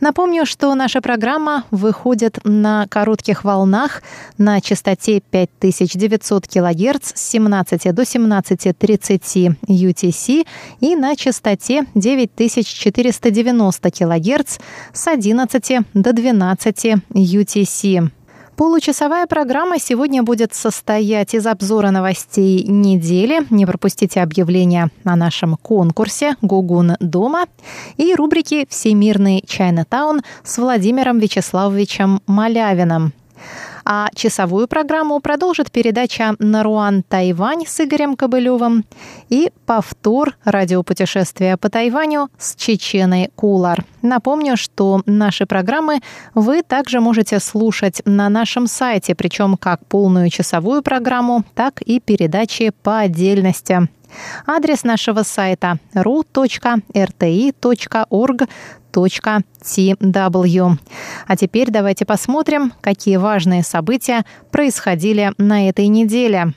Напомню, что наша программа выходит на коротких волнах на частоте 5900 кГц с 17 до 17.30 UTC и на частоте 9490 кГц с 11 до 12 UTC. Получасовая программа сегодня будет состоять из обзора новостей недели. Не пропустите объявления о нашем конкурсе «Гугун дома» и рубрики «Всемирный Чайнатаун» с Владимиром Вячеславовичем Малявиным. А часовую программу продолжит передача «Наруан Тайвань» с Игорем Кобылевым и повтор радиопутешествия по Тайваню с Чеченой Кулар. Напомню, что наши программы вы также можете слушать на нашем сайте, причем как полную часовую программу, так и передачи по отдельности. Адрес нашего сайта ru.rti.org.tw. А теперь давайте посмотрим, какие важные события происходили на этой неделе.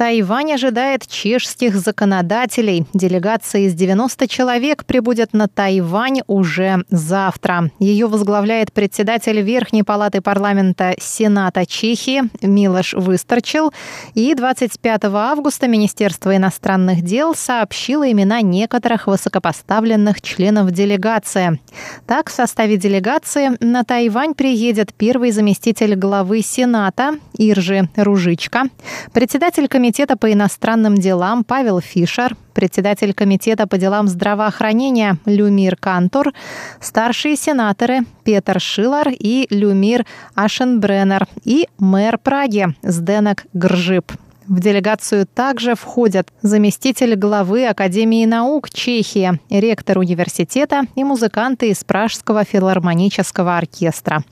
Тайвань ожидает чешских законодателей. Делегация из 90 человек прибудет на Тайвань уже завтра. Ее возглавляет председатель Верхней палаты парламента Сената Чехии Милош Высторчил. И 25 августа Министерство иностранных дел сообщило имена некоторых высокопоставленных членов делегации. Так, в составе делегации на Тайвань приедет первый заместитель главы Сената Иржи Ружичка, председатель комитета Комитета по иностранным делам Павел Фишер, председатель Комитета по делам здравоохранения Люмир Кантор, старшие сенаторы Петр Шилар и Люмир Ашенбреннер и мэр Праги Сденек Гржип. В делегацию также входят заместитель главы Академии наук Чехии, ректор университета и музыканты из Пражского филармонического оркестра.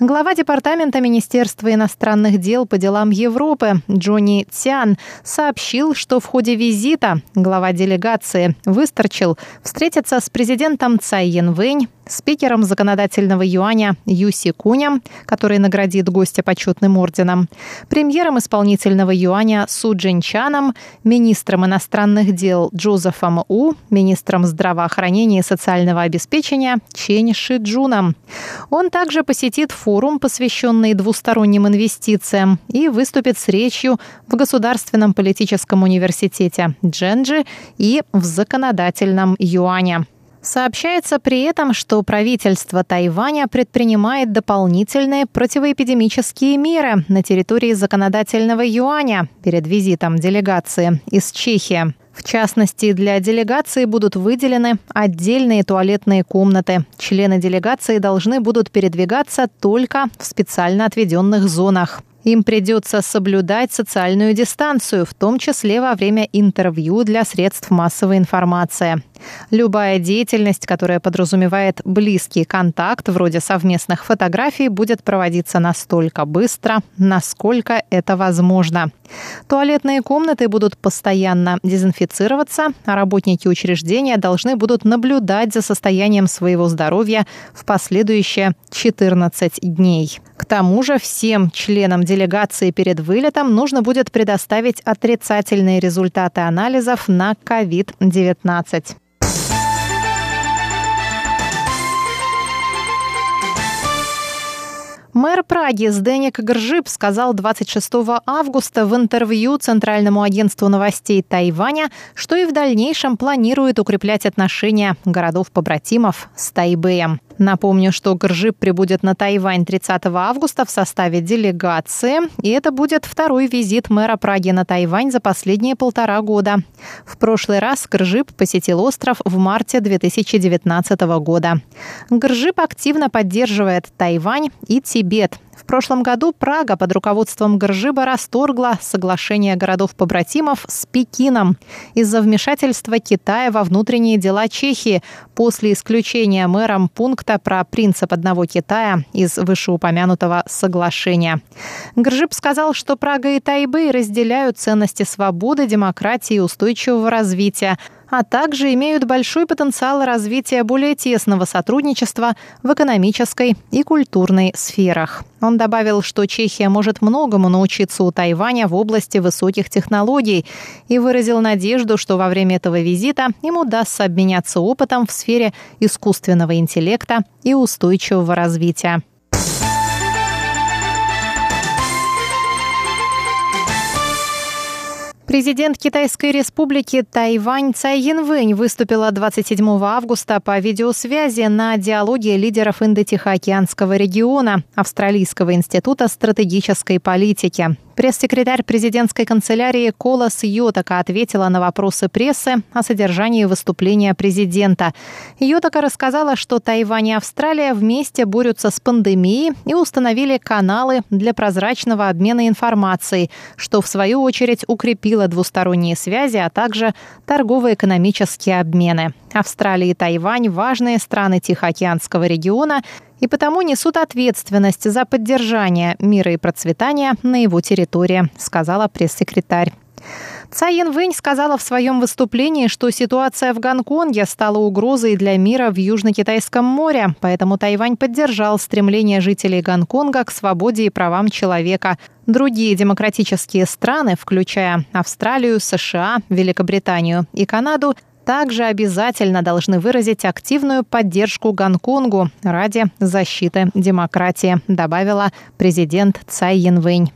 Глава Департамента Министерства иностранных дел по делам Европы Джонни Цян сообщил, что в ходе визита глава делегации Высторчил встретится с президентом Цай Янвэнь, спикером законодательного юаня Юси Куня, который наградит гостя почетным орденом, премьером исполнительного юаня Су Джинчаном, министром иностранных дел Джозефом У, министром здравоохранения и социального обеспечения Чен Шиджуном. Он также посетит форум, посвященный двусторонним инвестициям, и выступит с речью в Государственном политическом университете Дженджи и в законодательном юане. Сообщается при этом, что правительство Тайваня предпринимает дополнительные противоэпидемические меры на территории законодательного юаня перед визитом делегации из Чехии. В частности, для делегации будут выделены отдельные туалетные комнаты. Члены делегации должны будут передвигаться только в специально отведенных зонах. Им придется соблюдать социальную дистанцию, в том числе во время интервью для средств массовой информации. Любая деятельность, которая подразумевает близкий контакт, вроде совместных фотографий, будет проводиться настолько быстро, насколько это возможно. Туалетные комнаты будут постоянно дезинфицироваться, а работники учреждения должны будут наблюдать за состоянием своего здоровья в последующие 14 дней. К тому же всем членам делегации перед вылетом нужно будет предоставить отрицательные результаты анализов на COVID-19. Мэр Праги Сденик Гржип сказал 26 августа в интервью Центральному агентству новостей Тайваня, что и в дальнейшем планирует укреплять отношения городов-побратимов с Тайбэем. Напомню, что Гржип прибудет на Тайвань 30 августа в составе делегации, и это будет второй визит мэра Праги на Тайвань за последние полтора года. В прошлый раз Гржип посетил остров в марте 2019 года. Гржип активно поддерживает Тайвань и Тибет В прошлом году Прага под руководством Гржиба расторгла соглашение городов-побратимов с Пекином из-за вмешательства Китая во внутренние дела Чехии после исключения мэром пункта про принцип одного Китая из вышеупомянутого соглашения. Гржиб сказал, что Прага и Тайбэй разделяют ценности свободы, демократии и устойчивого развития, а также имеют большой потенциал развития более тесного сотрудничества в экономической и культурной сферах. Он добавил, что Чехия может многому научиться у Тайваня в области высоких технологий и выразил надежду, что во время этого визита им удастся обменяться опытом в сфере искусственного интеллекта и устойчивого развития. Президент Китайской республики Тайвань Цай Янвэнь выступила 27 августа по видеосвязи на диалоге лидеров Индо-Тихоокеанского региона Австралийского института стратегической политики. Пресс-секретарь президентской канцелярии Колас Йотака ответила на вопросы прессы о содержании выступления президента. Йотака рассказала, что Тайвань и Австралия вместе борются с пандемией и установили каналы для прозрачного обмена информацией, что в свою очередь укрепило двусторонние связи, а также торгово-экономические обмены. Австралия и Тайвань – важные страны Тихоокеанского региона – и потому несут ответственность за поддержание мира и процветания на его территории, сказала пресс-секретарь. Цай Янвэнь сказала в своем выступлении, что ситуация в Гонконге стала угрозой для мира в Южно-Китайском море, поэтому Тайвань поддержал стремление жителей Гонконга к свободе и правам человека. Другие демократические страны, включая Австралию, США, Великобританию и Канаду, также обязательно должны выразить активную поддержку Гонконгу ради защиты демократии, добавила президент Цай Янвэнь.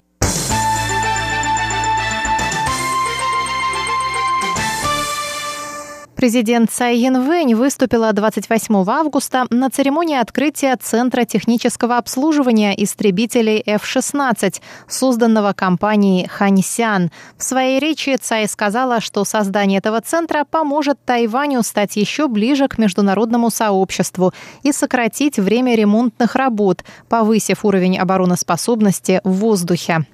Президент Цай Янвэнь выступила 28 августа на церемонии открытия Центра технического обслуживания истребителей F-16, созданного компанией Ханьсян. В своей речи Цай сказала, что создание этого центра поможет Тайваню стать еще ближе к международному сообществу и сократить время ремонтных работ, повысив уровень обороноспособности в воздухе.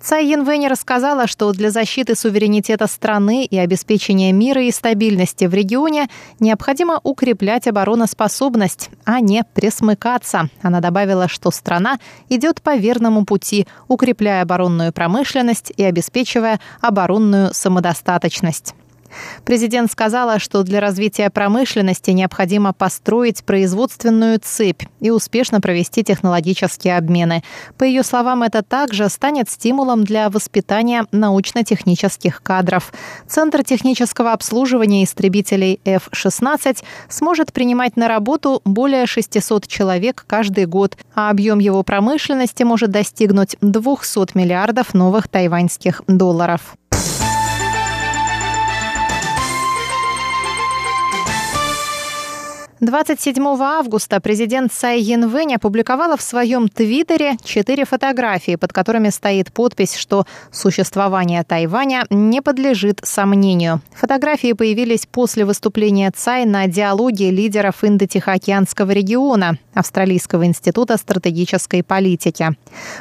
Цай Янвэнь рассказала, что для защиты суверенитета страны и обеспечения мира и стабильности в регионе необходимо укреплять обороноспособность, а не пресмыкаться. Она добавила, что страна идет по верному пути, укрепляя оборонную промышленность и обеспечивая оборонную самодостаточность. Президент сказала, что для развития промышленности необходимо построить производственную цепь и успешно провести технологические обмены. По ее словам, это также станет стимулом для воспитания научно-технических кадров. Центр технического обслуживания истребителей F-16 сможет принимать на работу более 600 человек каждый год, а объем его промышленности может достигнуть 200 миллиардов новых тайваньских долларов. 27 августа президент Цай Янвэнь опубликовала в своем твиттере четыре фотографии, под которыми стоит подпись, что существование Тайваня не подлежит сомнению. Фотографии появились после выступления Цай на диалоге лидеров Индо-Тихоокеанского региона Австралийского института стратегической политики.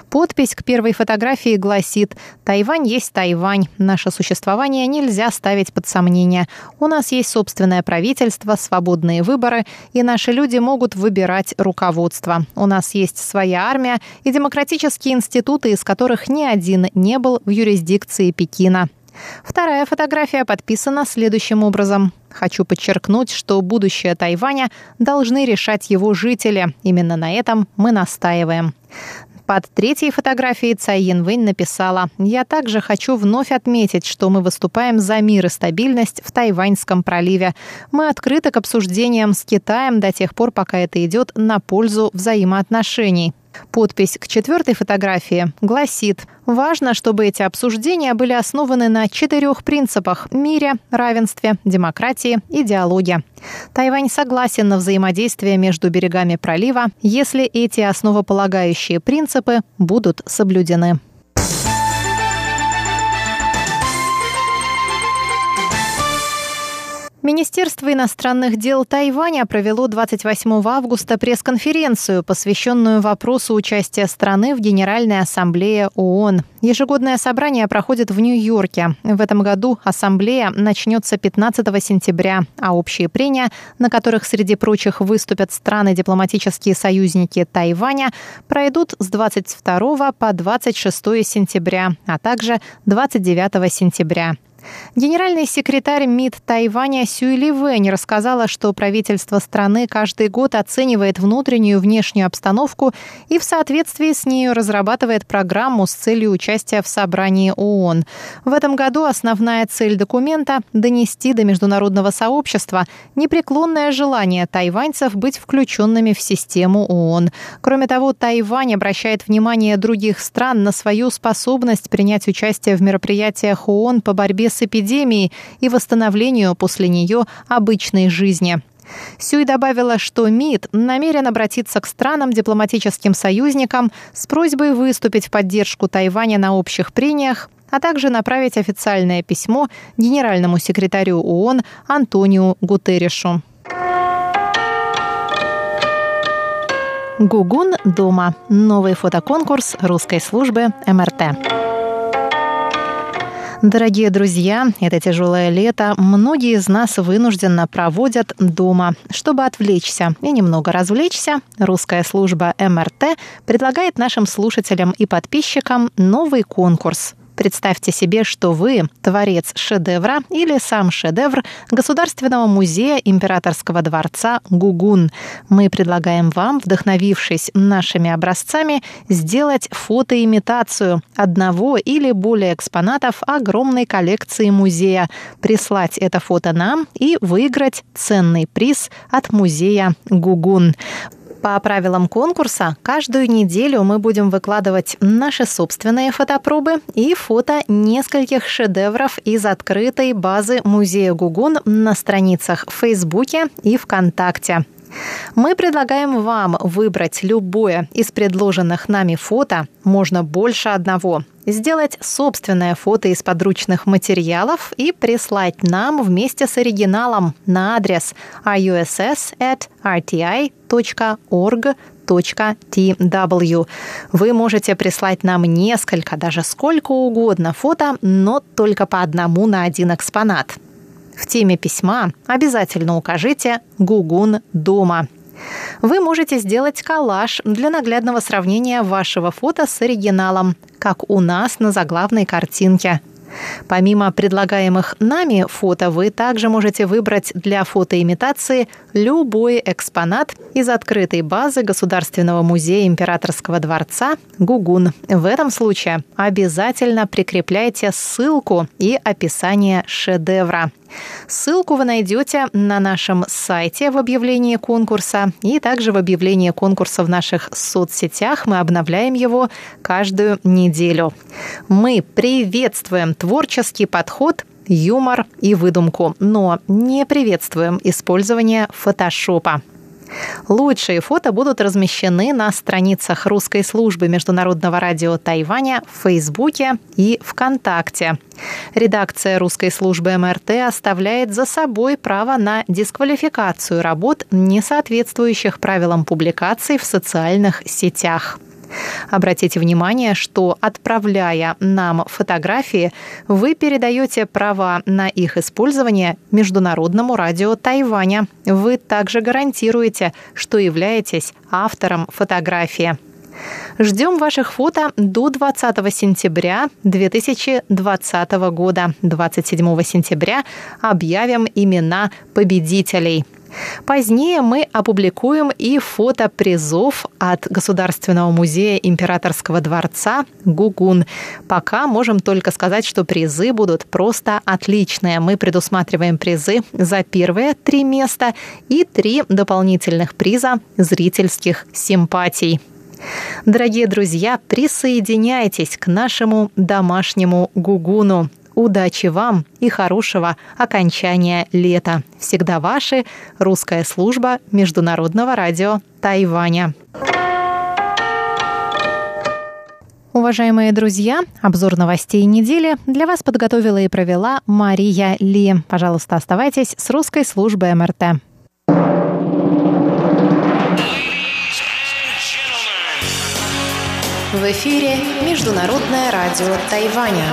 Подпись к первой фотографии гласит «Тайвань есть Тайвань. Наше существование нельзя ставить под сомнение. У нас есть собственное правительство, свободные выборы и наши люди могут выбирать руководство. У нас есть своя армия и демократические институты, из которых ни один не был в юрисдикции Пекина. Вторая фотография подписана следующим образом. Хочу подчеркнуть, что будущее Тайваня должны решать его жители. Именно на этом мы настаиваем. Под третьей фотографией Цай Янвэнь написала «Я также хочу вновь отметить, что мы выступаем за мир и стабильность в Тайваньском проливе. Мы открыты к обсуждениям с Китаем до тех пор, пока это идет на пользу взаимоотношений. Подпись к четвертой фотографии гласит «Важно, чтобы эти обсуждения были основаны на четырех принципах – мире, равенстве, демократии и диалоге». Тайвань согласен на взаимодействие между берегами пролива, если эти основополагающие принципы будут соблюдены. Министерство иностранных дел Тайваня провело 28 августа пресс-конференцию, посвященную вопросу участия страны в Генеральной ассамблее ООН. Ежегодное собрание проходит в Нью-Йорке. В этом году ассамблея начнется 15 сентября, а общие прения, на которых среди прочих выступят страны-дипломатические союзники Тайваня, пройдут с 22 по 26 сентября, а также 29 сентября. Генеральный секретарь МИД Тайваня Сюйли Вэнь рассказала, что правительство страны каждый год оценивает внутреннюю и внешнюю обстановку и в соответствии с нею разрабатывает программу с целью участия в собрании ООН. В этом году основная цель документа – донести до международного сообщества непреклонное желание тайваньцев быть включенными в систему ООН. Кроме того, Тайвань обращает внимание других стран на свою способность принять участие в мероприятиях ООН по борьбе с эпидемией и восстановлению после нее обычной жизни. Сюй добавила, что МИД намерен обратиться к странам-дипломатическим союзникам с просьбой выступить в поддержку Тайваня на общих прениях, а также направить официальное письмо генеральному секретарю ООН Антониу Гутерришу. Гугун дома. Новый фотоконкурс русской службы МРТ. Дорогие друзья, это тяжелое лето многие из нас вынужденно проводят дома. Чтобы отвлечься и немного развлечься, русская служба МРТ предлагает нашим слушателям и подписчикам новый конкурс – Представьте себе, что вы творец шедевра или сам шедевр Государственного музея Императорского дворца Гугун. Мы предлагаем вам, вдохновившись нашими образцами, сделать фотоимитацию одного или более экспонатов огромной коллекции музея, прислать это фото нам и выиграть ценный приз от музея Гугун. По правилам конкурса, каждую неделю мы будем выкладывать наши собственные фотопробы и фото нескольких шедевров из открытой базы музея Гугун на страницах в Фейсбуке и ВКонтакте. Мы предлагаем вам выбрать любое из предложенных нами фото, можно больше одного, сделать собственное фото из подручных материалов и прислать нам вместе с оригиналом на адрес russ@rti.org.tw. Вы можете прислать нам несколько, даже сколько угодно фото, но только по одному на один экспонат. В теме письма обязательно укажите «Гугун дома». Вы можете сделать коллаж для наглядного сравнения вашего фото с оригиналом, как у нас на заглавной картинке – Помимо предлагаемых нами фото, вы также можете выбрать для фотоимитации любой экспонат из открытой базы Государственного музея Императорского дворца Гугун. В этом случае обязательно прикрепляйте ссылку и описание шедевра. Ссылку вы найдете на нашем сайте в объявлении конкурса и также в объявлении конкурса в наших соцсетях. Мы обновляем его каждую неделю. Мы приветствуем творческий подход юмор и выдумку, но не приветствуем использование фотошопа. Лучшие фото будут размещены на страницах русской службы Международного радио Тайваня в Фейсбуке и ВКонтакте. Редакция русской службы МРТ оставляет за собой право на дисквалификацию работ, не соответствующих правилам публикаций в социальных сетях. Обратите внимание, что отправляя нам фотографии, вы передаете права на их использование Международному радио Тайваня. Вы также гарантируете, что являетесь автором фотографии. Ждем ваших фото до 20 сентября 2020 года. 27 сентября объявим имена победителей. Позднее мы опубликуем и фото призов от Государственного музея Императорского дворца Гугун. Пока можем только сказать, что призы будут просто отличные. Мы предусматриваем призы за первые три места и три дополнительных приза зрительских симпатий. Дорогие друзья, присоединяйтесь к нашему домашнему гугуну. Удачи вам и хорошего окончания лета. Всегда ваши. Русская служба Международного радио Тайваня. уважаемые друзья. Обзор новостей недели для вас подготовила и провела Мария Ли. Пожалуйста, оставайтесь с русской службой МРТ. В эфире Международное радио Тайваня.